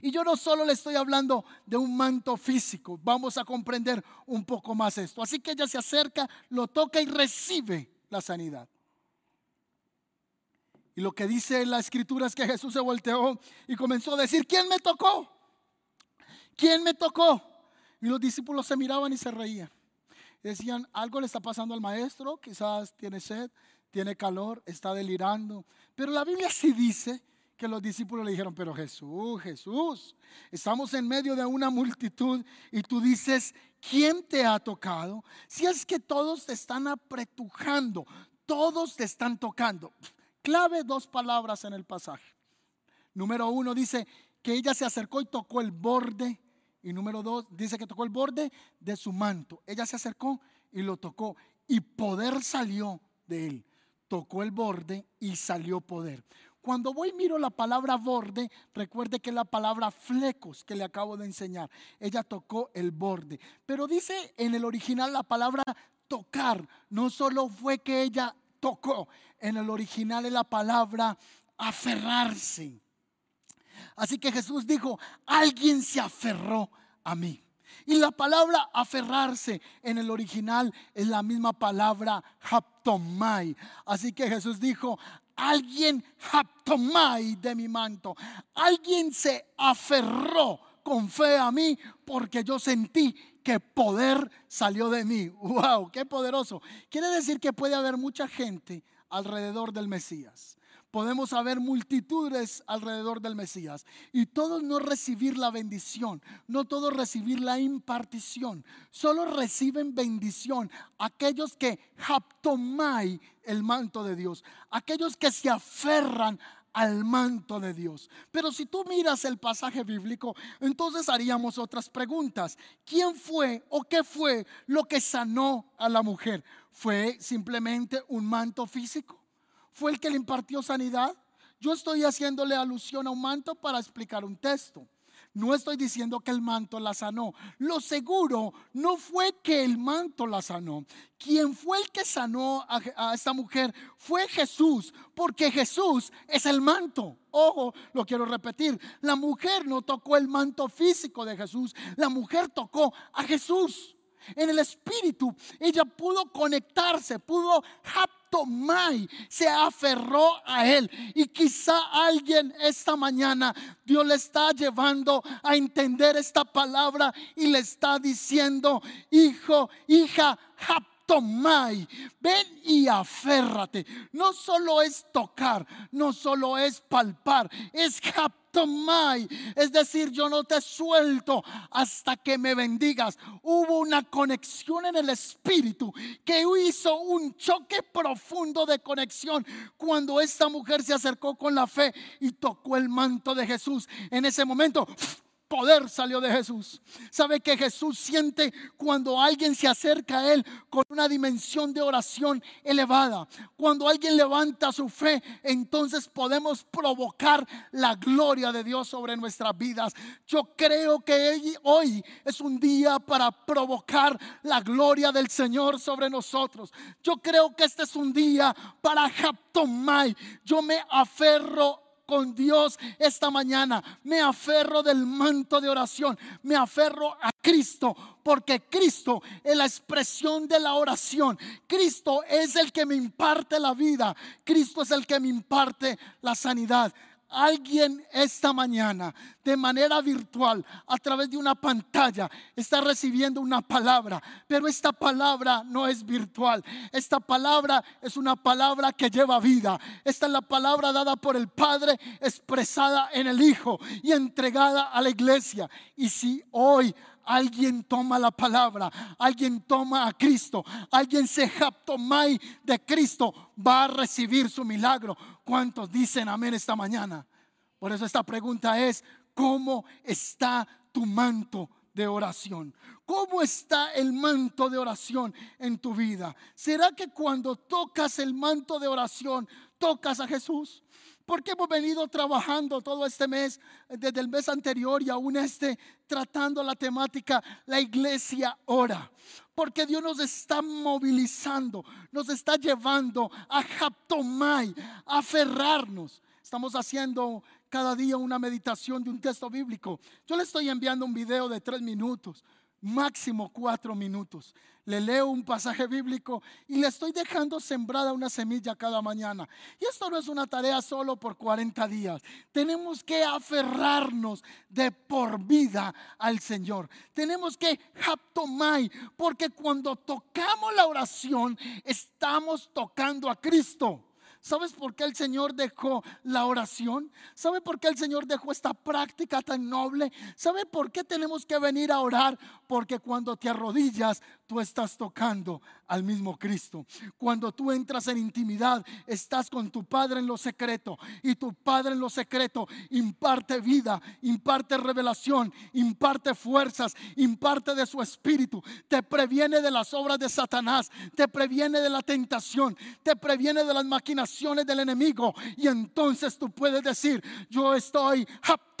Y yo no solo le estoy hablando de un manto físico, vamos a comprender un poco más esto. Así que ella se acerca, lo toca y recibe la sanidad. Y lo que dice la escritura es que Jesús se volteó y comenzó a decir, ¿quién me tocó? ¿Quién me tocó? Y los discípulos se miraban y se reían. Decían, algo le está pasando al maestro, quizás tiene sed, tiene calor, está delirando. Pero la Biblia sí dice que los discípulos le dijeron, pero Jesús, Jesús, estamos en medio de una multitud y tú dices, ¿quién te ha tocado? Si es que todos te están apretujando, todos te están tocando. Clave dos palabras en el pasaje. Número uno dice que ella se acercó y tocó el borde y número dos, dice que tocó el borde de su manto. Ella se acercó y lo tocó. Y poder salió de él. Tocó el borde y salió poder. Cuando voy y miro la palabra borde, recuerde que es la palabra flecos que le acabo de enseñar. Ella tocó el borde. Pero dice en el original la palabra tocar. No solo fue que ella tocó. En el original es la palabra aferrarse. Así que Jesús dijo, alguien se aferró a mí. Y la palabra aferrarse en el original es la misma palabra haptomai. Así que Jesús dijo, alguien haptomai de mi manto. Alguien se aferró con fe a mí porque yo sentí que poder salió de mí. ¡Wow! ¡Qué poderoso! Quiere decir que puede haber mucha gente alrededor del Mesías podemos haber multitudes alrededor del Mesías y todos no recibir la bendición, no todos recibir la impartición, solo reciben bendición aquellos que haptomai el manto de Dios, aquellos que se aferran al manto de Dios. Pero si tú miras el pasaje bíblico, entonces haríamos otras preguntas. ¿Quién fue o qué fue lo que sanó a la mujer? ¿Fue simplemente un manto físico? Fue el que le impartió sanidad. Yo estoy haciéndole alusión a un manto para explicar un texto. No estoy diciendo que el manto la sanó. Lo seguro no fue que el manto la sanó. Quien fue el que sanó a, a, esta mujer fue Jesús, porque Jesús es el manto. Ojo, lo quiero repetir. La mujer no tocó el manto físico de Jesús. La mujer tocó a Jesús. En el espíritu, ella pudo conectarse, pudo Tomai se aferró a él. Y quizá alguien esta mañana Dios le está llevando a entender esta palabra y le está diciendo, hijo, hija, Tomai, ven y aférrate. No solo es tocar, no solo es palpar, es Tomai, es decir, yo no te suelto hasta que me bendigas. Hubo una conexión en el espíritu que hizo un choque profundo de conexión cuando esta mujer se acercó con la fe y tocó el manto de Jesús. En ese momento poder salió de Jesús. ¿Sabe que Jesús siente cuando alguien se acerca a Él con una dimensión de oración elevada? Cuando alguien levanta su fe, entonces podemos provocar la gloria de Dios sobre nuestras vidas. Yo creo que hoy es un día para provocar la gloria del Señor sobre nosotros. Yo creo que este es un día para Japtomai. Yo me aferro con Dios esta mañana. Me aferro del manto de oración. Me aferro a Cristo porque Cristo es la expresión de la oración. Cristo es el que me imparte la vida. Cristo es el que me imparte la sanidad. Alguien esta mañana, de manera virtual, a través de una pantalla, está recibiendo una palabra. Pero esta palabra no es virtual. Esta palabra es una palabra que lleva vida. Esta es la palabra dada por el Padre, expresada en el Hijo y entregada a la iglesia. Y si hoy alguien toma la palabra, alguien toma a Cristo, alguien se japtomai de Cristo, va a recibir su milagro. ¿Cuántos dicen amén esta mañana? Por eso esta pregunta es, ¿cómo está tu manto de oración? ¿Cómo está el manto de oración en tu vida? ¿Será que cuando tocas el manto de oración, tocas a Jesús? Porque hemos venido trabajando todo este mes, desde el mes anterior y aún este, tratando la temática, la iglesia ora. Porque Dios nos está movilizando, nos está llevando a Japtomai, a aferrarnos. Estamos haciendo cada día una meditación de un texto bíblico. Yo le estoy enviando un video de tres minutos máximo cuatro minutos. Le leo un pasaje bíblico y le estoy dejando sembrada una semilla cada mañana. Y esto no es una tarea solo por 40 días. Tenemos que aferrarnos de por vida al Señor. Tenemos que haptomai, porque cuando tocamos la oración, estamos tocando a Cristo. ¿Sabes por qué el Señor dejó la oración? ¿Sabe por qué el Señor dejó esta práctica tan noble? ¿Sabe por qué tenemos que venir a orar? Porque cuando te arrodillas, tú estás tocando al mismo Cristo. Cuando tú entras en intimidad, estás con tu Padre en lo secreto. Y tu Padre en lo secreto imparte vida, imparte revelación, imparte fuerzas, imparte de su espíritu. Te previene de las obras de Satanás, te previene de la tentación, te previene de las maquinaciones del enemigo. Y entonces tú puedes decir, yo estoy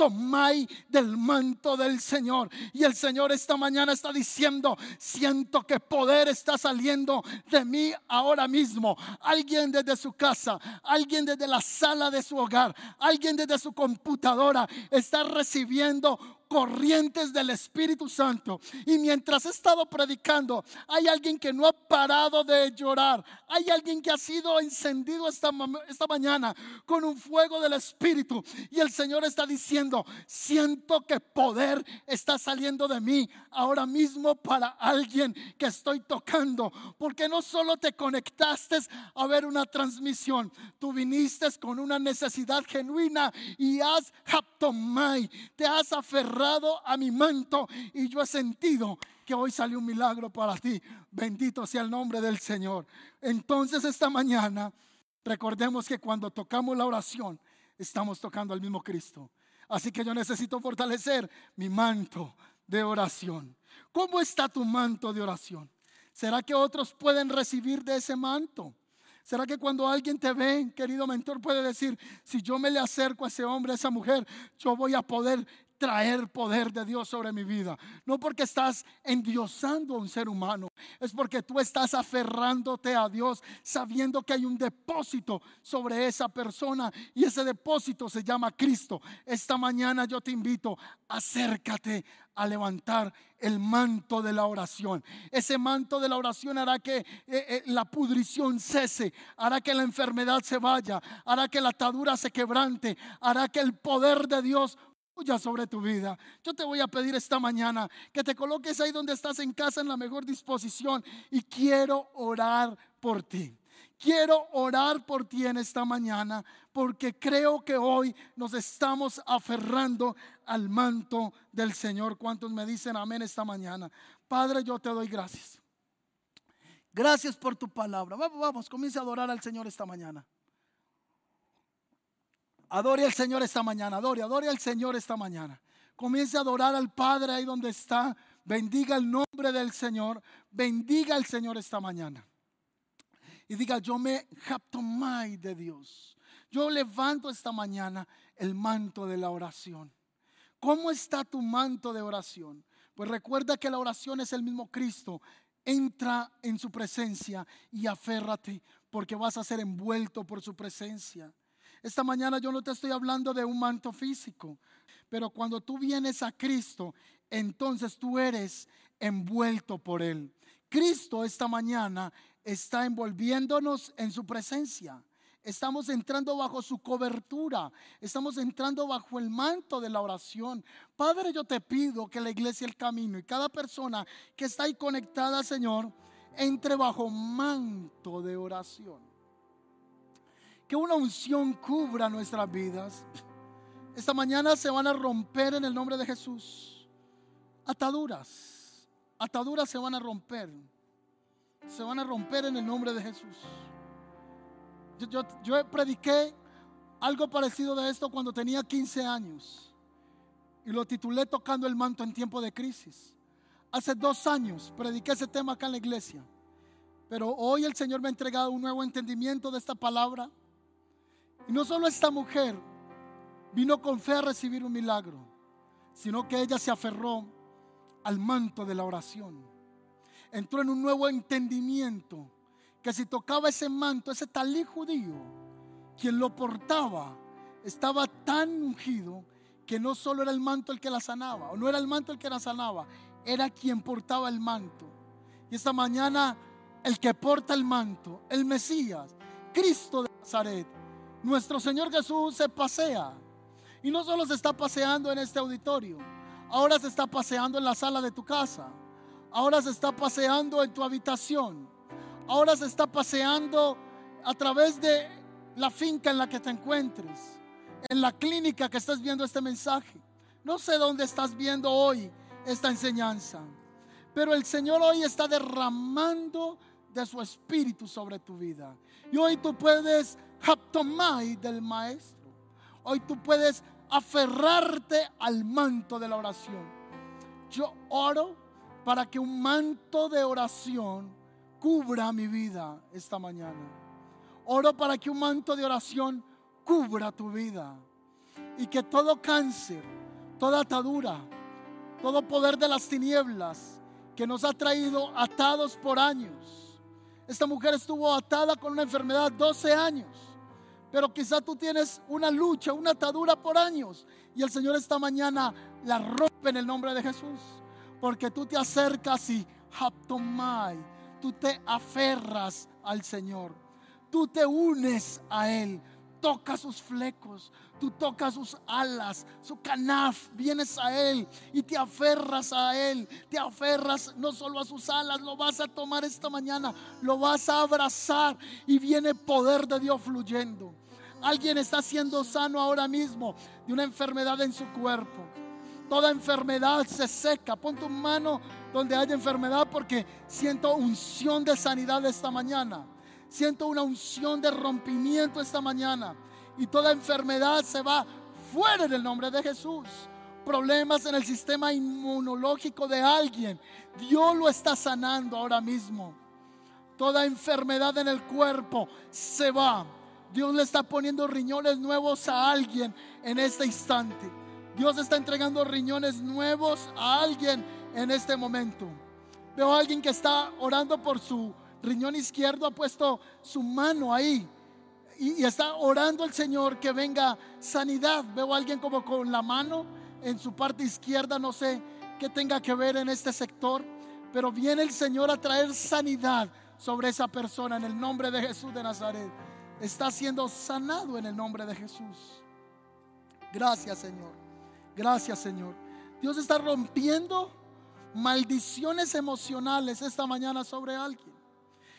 aptomai del manto del Señor. Y el Señor esta mañana está diciendo, siento que poder está saliendo de mí ahora mismo. Alguien desde su casa, alguien desde la sala de su hogar, alguien desde su computadora está recibiendo corrientes del Espíritu Santo. Y mientras he estado predicando, hay alguien que no ha parado de llorar. Hay alguien que ha sido encendido esta, esta mañana con un fuego del Espíritu. Y el Señor está diciendo, siento que poder está saliendo de mí ahora mismo para alguien que estoy tocando. Porque no solo te conectaste a ver una transmisión, tú viniste con una necesidad genuina y has haptomai, te has aferrado a mi manto y yo he sentido que hoy salió un milagro para ti. Bendito sea el nombre del Señor. Entonces esta mañana recordemos que cuando tocamos la oración estamos tocando al mismo Cristo. Así que yo necesito fortalecer mi manto de oración. ¿Cómo está tu manto de oración? ¿Será que otros pueden recibir de ese manto? ¿Será que cuando alguien te ve, querido mentor, puede decir, si yo me le acerco a ese hombre, a esa mujer, yo voy a poder traer poder de Dios sobre mi vida. No porque estás endiosando a un ser humano, es porque tú estás aferrándote a Dios sabiendo que hay un depósito sobre esa persona y ese depósito se llama Cristo. Esta mañana yo te invito, acércate a levantar el manto de la oración. Ese manto de la oración hará que eh, eh, la pudrición cese, hará que la enfermedad se vaya, hará que la atadura se quebrante, hará que el poder de Dios sobre tu vida. Yo te voy a pedir esta mañana que te coloques ahí donde estás en casa en la mejor disposición y quiero orar por ti. Quiero orar por ti en esta mañana porque creo que hoy nos estamos aferrando al manto del Señor. ¿Cuántos me dicen amén esta mañana? Padre, yo te doy gracias. Gracias por tu palabra. Vamos, vamos, comienza a adorar al Señor esta mañana. Adore al Señor esta mañana, adore, adore al Señor esta mañana. Comience a adorar al Padre ahí donde está. Bendiga el nombre del Señor. Bendiga al Señor esta mañana. Y diga, yo me mai de Dios. Yo levanto esta mañana el manto de la oración. ¿Cómo está tu manto de oración? Pues recuerda que la oración es el mismo Cristo. Entra en su presencia y aférrate porque vas a ser envuelto por su presencia. Esta mañana yo no te estoy hablando de un manto físico, pero cuando tú vienes a Cristo, entonces tú eres envuelto por Él. Cristo esta mañana está envolviéndonos en su presencia. Estamos entrando bajo su cobertura. Estamos entrando bajo el manto de la oración. Padre, yo te pido que la iglesia El Camino y cada persona que está ahí conectada, Señor, entre bajo manto de oración. Que una unción cubra nuestras vidas. Esta mañana se van a romper en el nombre de Jesús. Ataduras. Ataduras se van a romper. Se van a romper en el nombre de Jesús. Yo, yo, prediqué algo parecido de esto cuando tenía 15 años y lo titulé Tocando el manto en tiempo de crisis. Hace dos años prediqué ese tema acá en la iglesia, pero hoy el Señor me ha entregado un nuevo entendimiento de esta palabra. Y no solo esta mujer vino con fe a recibir un milagro, sino que ella se aferró al manto de la oración. Entró en un nuevo entendimiento que si tocaba ese manto, ese talí judío, quien lo portaba, estaba tan ungido que no solo era el manto el que la sanaba, o no era el manto el que la sanaba, era quien portaba el manto. Y esta mañana el que porta el manto, el Mesías, Cristo de Nazaret, nuestro Señor Jesús se pasea. Y no solo se está paseando en este auditorio, ahora se está paseando en la sala de tu casa, ahora se está paseando en tu habitación ahora se está paseando a través de la finca en la que te encuentres, en la clínica que estás viendo este mensaje. No sé dónde estás viendo hoy esta enseñanza, pero el Señor hoy está derramando de su espíritu sobre tu vida. Y hoy tú puedes haptomai del maestro. Hoy tú puedes aferrarte al manto de la oración. Yo oro para que un manto de oración cubra mi vida esta mañana. Oro para que un manto de oración cubra tu vida y que todo cáncer, toda atadura, todo poder de las tinieblas que nos ha traído atados por años. Esta mujer estuvo atada con una enfermedad 12 años, pero quizá tú tienes una lucha, una atadura por años. Y el Señor esta mañana la rompe en el nombre de Jesús, porque tú te acercas y haptomai tú te aferras al Señor, tú te unes a Él, tocas sus flecos, tú tocas sus alas, su canaf, vienes a Él y te aferras a Él, te aferras no solo a sus alas, lo vas a tomar esta mañana, lo vas a abrazar y viene poder de Dios fluyendo. Alguien está siendo sano ahora mismo de una enfermedad en su cuerpo. Toda enfermedad se seca. Pon tu mano donde haya enfermedad porque siento unción de sanidad esta mañana. Siento una unción de rompimiento esta mañana. Y toda enfermedad se va fuera del nombre de Jesús. Problemas en el sistema inmunológico de alguien. Dios lo está sanando ahora mismo. Toda enfermedad en el cuerpo se va. Dios le está poniendo riñones nuevos a alguien en este instante. Dios está entregando riñones nuevos a alguien en este momento. Veo a alguien que está orando por su riñón izquierdo, ha puesto su mano ahí y, está orando al Señor que venga sanidad. Veo a alguien como con la mano en su parte izquierda, no sé qué tenga que ver en este sector, pero viene el Señor a traer sanidad sobre esa persona en el nombre de Jesús de Nazaret. Está siendo sanado en el nombre de Jesús. Gracias, Señor. Gracias, Señor. Dios está rompiendo maldiciones emocionales esta mañana sobre alguien.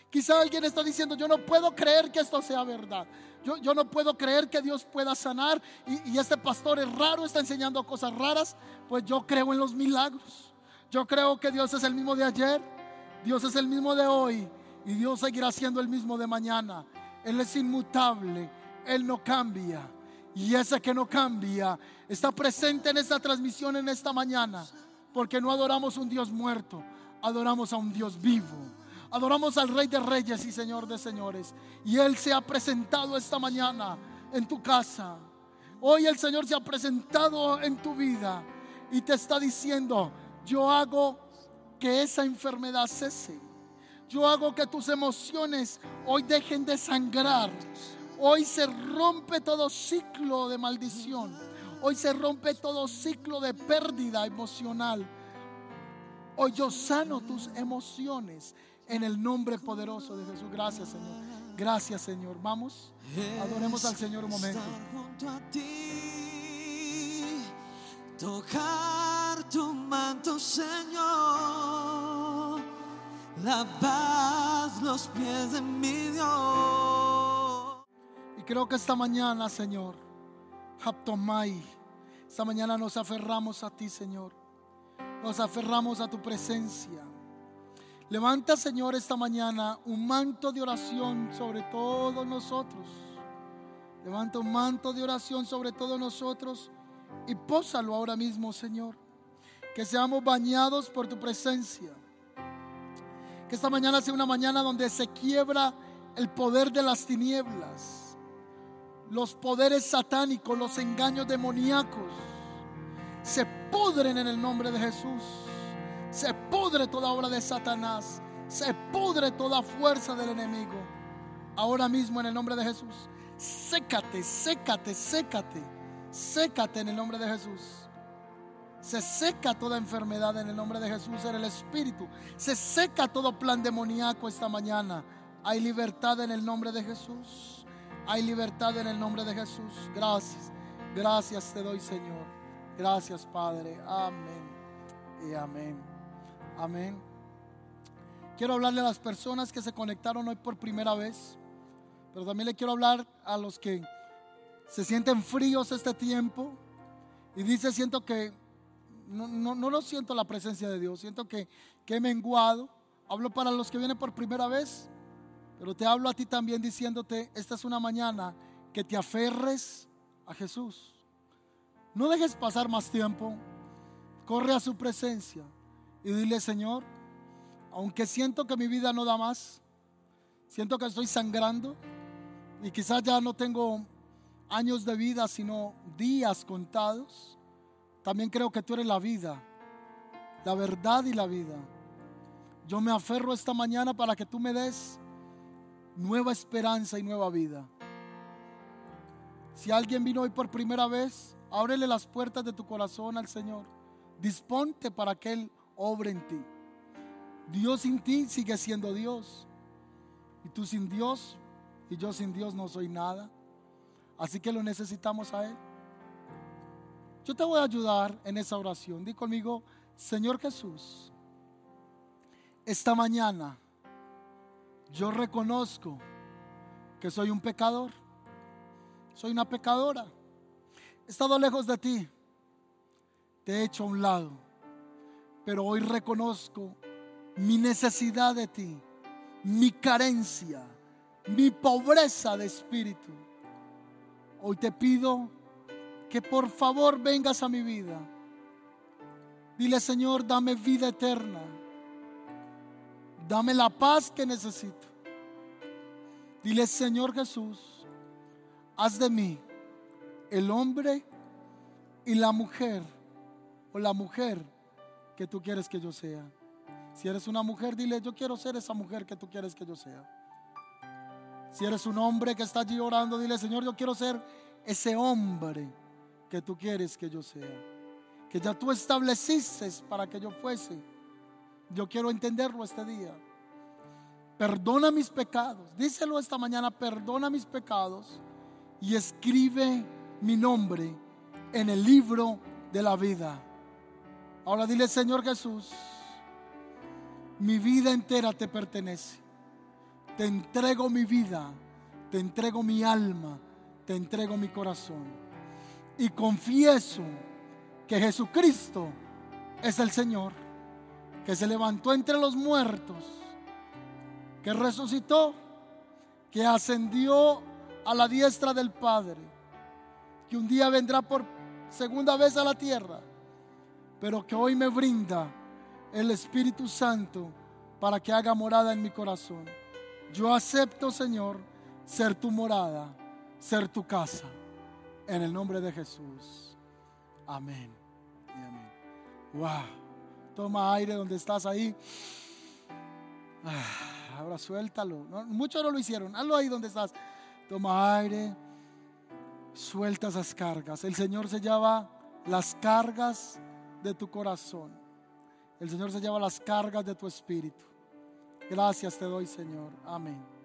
Quizá alguien está diciendo, yo no puedo creer que esto sea verdad. Yo, yo no puedo creer que Dios pueda sanar y, y este pastor es raro, está enseñando cosas raras. Pues yo creo en los milagros. Yo creo que Dios es el mismo de ayer, Dios es el mismo de hoy y Dios seguirá siendo el mismo de mañana. Él es inmutable, Él no cambia. Y ese que no cambia está presente en esta transmisión en esta mañana porque no adoramos un Dios muerto, adoramos a un Dios vivo. Adoramos al Rey de Reyes y Señor de Señores. Y Él se ha presentado esta mañana en tu casa. Hoy el Señor se ha presentado en tu vida y te está diciendo, yo hago que esa enfermedad cese. Yo hago que tus emociones hoy dejen de sangrar. Hoy se rompe todo ciclo de maldición. Hoy se rompe todo ciclo de pérdida emocional. Hoy yo sano tus emociones en el nombre poderoso de Jesús. Gracias, Señor. Gracias, Señor. Vamos, adoremos al Señor un momento. tocar tu manto, Señor, lavar los pies de mi Dios. Y creo que esta mañana, Señor, Haptomai, esta mañana nos aferramos a ti, Señor. Nos aferramos a tu presencia. Levanta, Señor, esta mañana un manto de oración sobre todos nosotros. Levanta un manto de oración sobre todos nosotros y pósalo ahora mismo, Señor. Que seamos bañados por tu presencia. Que esta mañana sea una mañana donde se quiebra el poder de las tinieblas, los poderes satánicos, los engaños demoníacos. Se pudren en el nombre de Jesús. Se pudre toda obra de Satanás. Se pudre toda fuerza del enemigo. Ahora mismo en el nombre de Jesús. Sécate, sécate, sécate. Sécate en el nombre de Jesús. Se seca toda enfermedad en el nombre de Jesús, en el Espíritu. Se seca todo plan demoníaco esta mañana. Hay libertad en el nombre de Jesús. Hay libertad en el nombre de Jesús. Gracias. Gracias te doy, Señor. Gracias, Padre. Amén. Y amén. Amén. Quiero hablarle a las personas que se conectaron hoy por primera vez. Pero también le quiero hablar a los que se sienten fríos este tiempo. Y dice, siento que no, no, no lo siento la presencia de Dios. Siento que, que he menguado. Hablo para los que vienen por primera vez. Pero te hablo a ti también diciéndote, esta es una mañana que te aferres a Jesús. No dejes pasar más tiempo. Corre a su presencia y dile, Señor, aunque siento que mi vida no da más, siento que estoy sangrando y quizás ya no tengo años de vida, sino días contados, también creo que tú eres la vida, la verdad y la vida. Yo me aferro esta mañana para que tú me des nueva esperanza y nueva vida. Si alguien vino hoy por primera vez, ábrele las puertas de tu corazón al Señor. Disponte para que Él obre en ti. Dios sin ti sigue siendo Dios. Y tú sin Dios y yo sin Dios no soy nada. Así que lo necesitamos a Él. Yo te voy a ayudar en esa oración. Di conmigo, Señor Jesús, esta mañana yo reconozco que soy un pecador. Soy una pecadora. He estado lejos de ti. Te he hecho a un lado. Pero hoy reconozco mi necesidad de ti, mi carencia, mi pobreza de espíritu. Hoy te pido que por favor vengas a mi vida. Dile, Señor, dame vida eterna. Dame la paz que necesito. Dile, Señor Jesús, haz de mí el hombre y la mujer o la mujer que tú quieres que yo sea. Si eres una mujer, dile, yo quiero ser esa mujer que tú quieres que yo sea. Si eres un hombre que está allí orando, dile, Señor, yo quiero ser ese hombre que tú quieres que yo sea. Que ya tú estableciste para que yo fuese. Yo quiero entenderlo este día. Perdona mis pecados. Díselo esta mañana, perdona mis pecados y escribe mi nombre en el libro de la vida. Ahora dile, Señor Jesús, mi vida entera te pertenece. Te entrego mi vida, te entrego mi alma, te entrego mi corazón. Y confieso que Jesucristo es el Señor, que se levantó entre los muertos, que resucitó, que ascendió a la diestra del Padre, que un día vendrá por segunda vez a la tierra, pero que hoy me brinda el Espíritu Santo para que haga morada en mi corazón. Yo acepto, Señor, ser tu morada, ser tu casa, en el nombre de Jesús. Amén. Y amén. Wow. Toma aire donde estás ahí. Ah, ahora suéltalo. Muchos no lo hicieron. Hazlo ahí donde estás. Toma aire. Suelta esas cargas. El Señor se lleva las cargas de tu corazón. El Señor se lleva las cargas de tu espíritu. Gracias te doy, Señor. Amén.